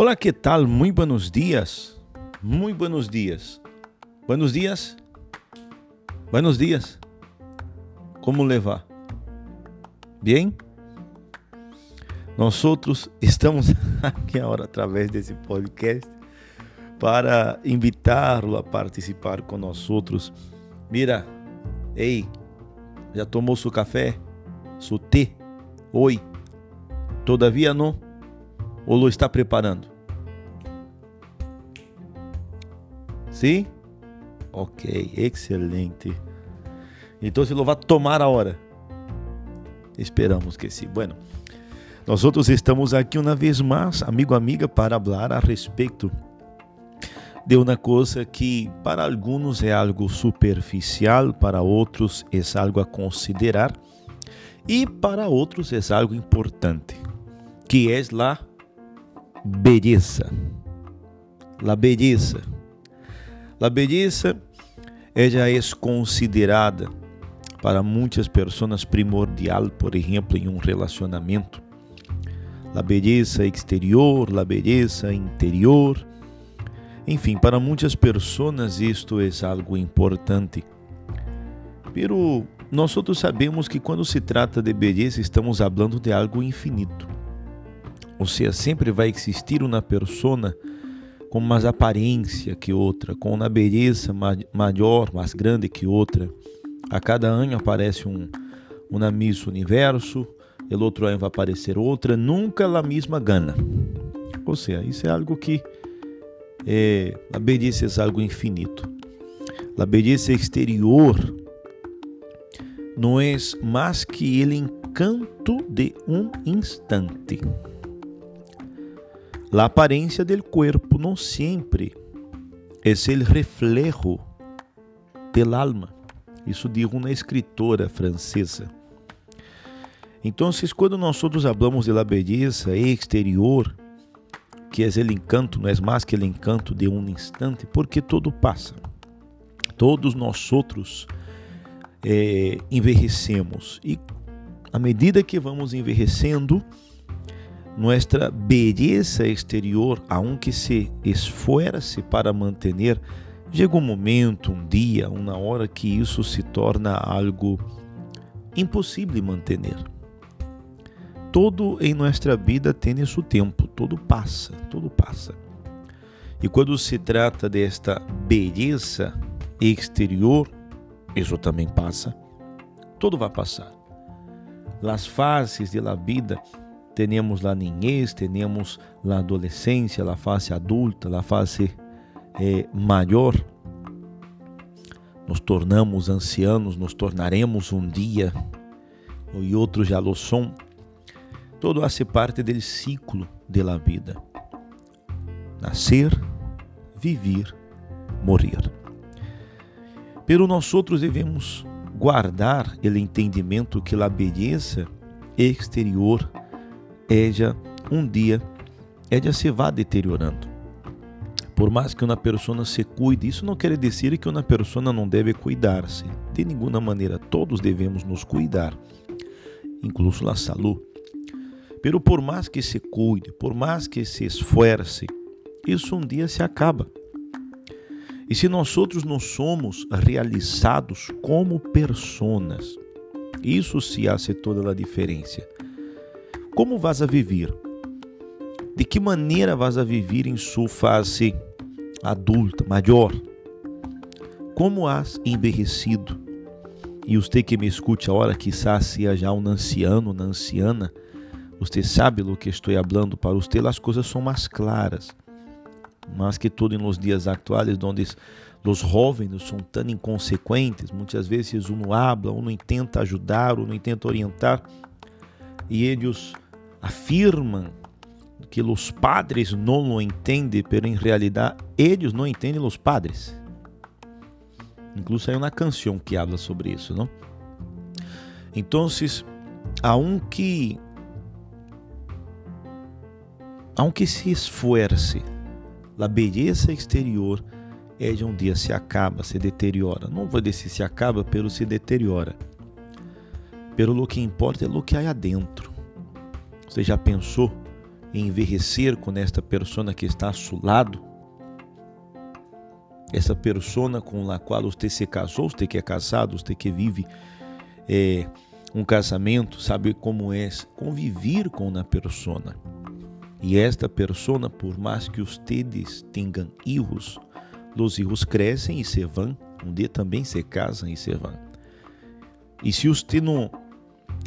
Olá, que tal? Muito buenos dias. Muito buenos dias. Buenos dias. Buenos dias. Como levar? Bem? Nós outros estamos aqui agora através desse podcast para invitá-lo a participar com nós outros. Mira, ei, já tomou seu café? Seu té? Oi. Todavia não? Ou está preparando? Sim? Ok, excelente. Então se lo vai tomar a hora. Esperamos que sim. Bueno, nós outros estamos aqui uma vez mais, amigo amiga, para falar a respeito de uma coisa que para alguns é algo superficial, para outros é algo a considerar e para outros é algo importante, que é a beleza. La beleza. La beleza ela é considerada para muitas pessoas primordial, por exemplo, em um relacionamento. La beleza exterior, la beleza interior. Enfim, para muitas pessoas isto é algo importante. Pero nós outros sabemos que quando se trata de beleza, estamos falando de algo infinito. Ou seja, sempre vai existir uma persona com mais aparência que outra, com uma beleza maior, mais grande que outra. A cada ano aparece um, uma Miss Universo, o outro ano vai aparecer outra, nunca a mesma gana. Ou seja, isso é algo que é, a beleza é algo infinito. A beleza exterior não é mais que o encanto de um instante. A aparência do corpo não sempre é o reflejo del alma. Isso diz uma escritora francesa. Então, quando nós outros falamos de la beleza exterior, que é o encanto, não é mais que o encanto de um instante, porque todo passa. Todos nós outros é, envelhecemos. E à medida que vamos envelhecendo, nossa beleza exterior, aunque se esforce para manter, chega um momento, um dia, uma hora que isso se torna algo impossível de manter. Todo em nossa vida tem seu tempo, todo passa, todo passa. E quando se trata desta beleza exterior, isso também passa. Tudo vai passar. As fases da vida, temos a niñez, temos a adolescência, a fase adulta, a fase eh, maior. Nos tornamos ancianos, nos tornaremos um dia, e outros já lo são. Todo hace parte do ciclo da vida. Nascer, viver, morrer. Pero nós outros devemos guardar o entendimento que a beleza exterior ella um dia ella se vá deteriorando. Por mais que uma pessoa se cuide, isso não quer dizer que uma pessoa não deve cuidar-se. De nenhuma maneira, todos devemos nos cuidar, incluso a saúde. Pero por mais que se cuide, por mais que se esforce, isso um dia se acaba. E se nós outros não somos realizados como personas, isso se hace toda a diferença. Como vas a viver? De que maneira vas a viver em sua fase adulta, maior? Como has envelhecido? E você que me escute agora, quizás seja já um anciano, uma anciana, você sabe do que estou falando para você, as coisas são mais claras mas que tudo nos dias atuais, onde os jovens são tão inconsequentes, muitas vezes um não habla, um não tenta ajudar, um não tenta orientar, e eles afirmam que os padres não o entendem, pero em realidade eles não entendem os padres. Incluso há uma canção que habla sobre isso, não? Então, aunque aunque se esforce a beleza exterior é de um dia se acaba, se deteriora. Não vou dizer se acaba, pelo se deteriora. Pelo que importa é o que há adentro. Você já pensou envelhecer com esta pessoa que está a seu lado, essa pessoa com a qual você se casou, você que é casado, você que vive é, um casamento, sabe como é conviver com uma pessoa. E esta pessoa, por mais que vocês tenham filhos, os filhos crescem e se vão, um dia também se casam e se vão. E se você não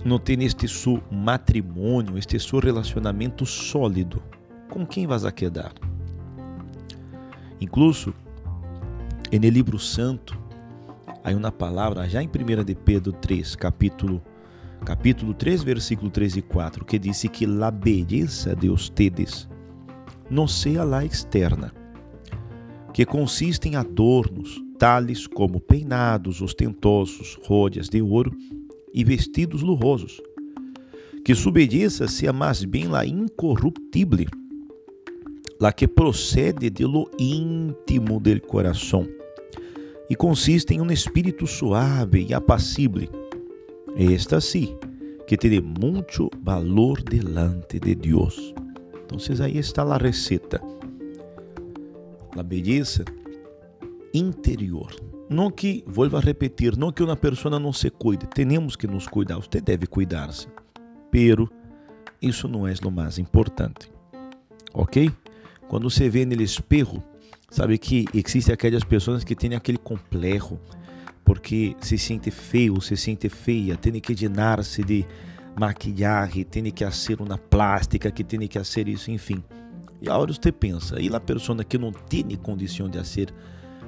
não tem este seu matrimônio, este seu relacionamento sólido, com quem vas a quedar? Incluso, no livro santo, há uma palavra, já em 1 de Pedro 3, capítulo, capítulo 3, versículo 3 e 4, que diz que a beleza de ustedes não seja la externa, que consiste em adornos, tales como peinados ostentosos, rodas de ouro e vestidos lujosos, que sua obediência seja mais bem la incorruptible, la que procede de lo íntimo del coração e consiste em um espírito suave e apacible. Esta sim, que tem muito valor delante de Deus. Então, aí está a receita. A beleza interior. Não que, a repetir, não que uma pessoa não se cuide, temos que nos cuidar, você deve cuidar-se, pero isso não é o mais importante, ok? Quando você vê no espelho, Sabe que existem aquelas pessoas que têm aquele complexo porque se sente feio, se sente feia, tem que llenar-se de maquiagem, tem que fazer uma plástica, que tem que fazer isso, enfim. E a hora você pensa, e a pessoa que não tem condição de fazer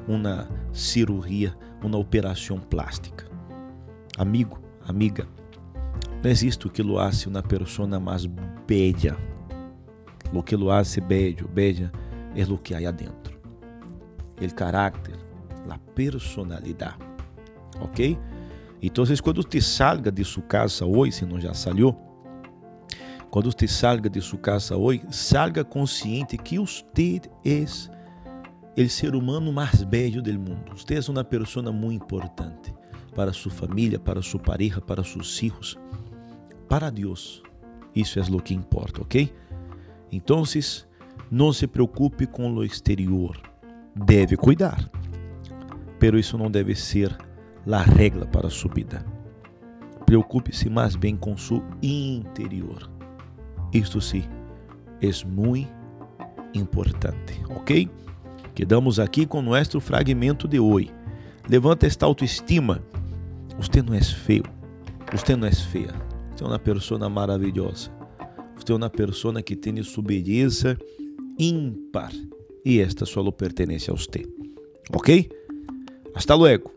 uma cirurgia, uma operação plástica? Amigo, amiga, não existe o que lo hace uma pessoa mais bella. O que lo hace bello, bella, é o que há adentro el carácter, la personalidad. ¿Ok? Entonces, quando você salga de sua casa hoje, se não já saiu, quando você salga de sua casa hoje, salga consciente que você é o ser humano mais bello do mundo. Você é uma pessoa muito importante para sua família, para sua pareja, para seus filhos, para Deus. Isso é o que importa, ok? Então, não se preocupe com o exterior deve cuidar, pero isso não deve ser a regra para sua vida. Preocupe-se mais bem com seu interior. Isto sim é muito importante, ok? Quedamos aqui com nosso fragmento de hoje. Levanta esta autoestima. Você não é feio. Você não é feia. Você é uma pessoa maravilhosa. Você é uma pessoa que tem sua beleza ímpar y esta solo pertenece a usted. ¿Ok? Hasta luego.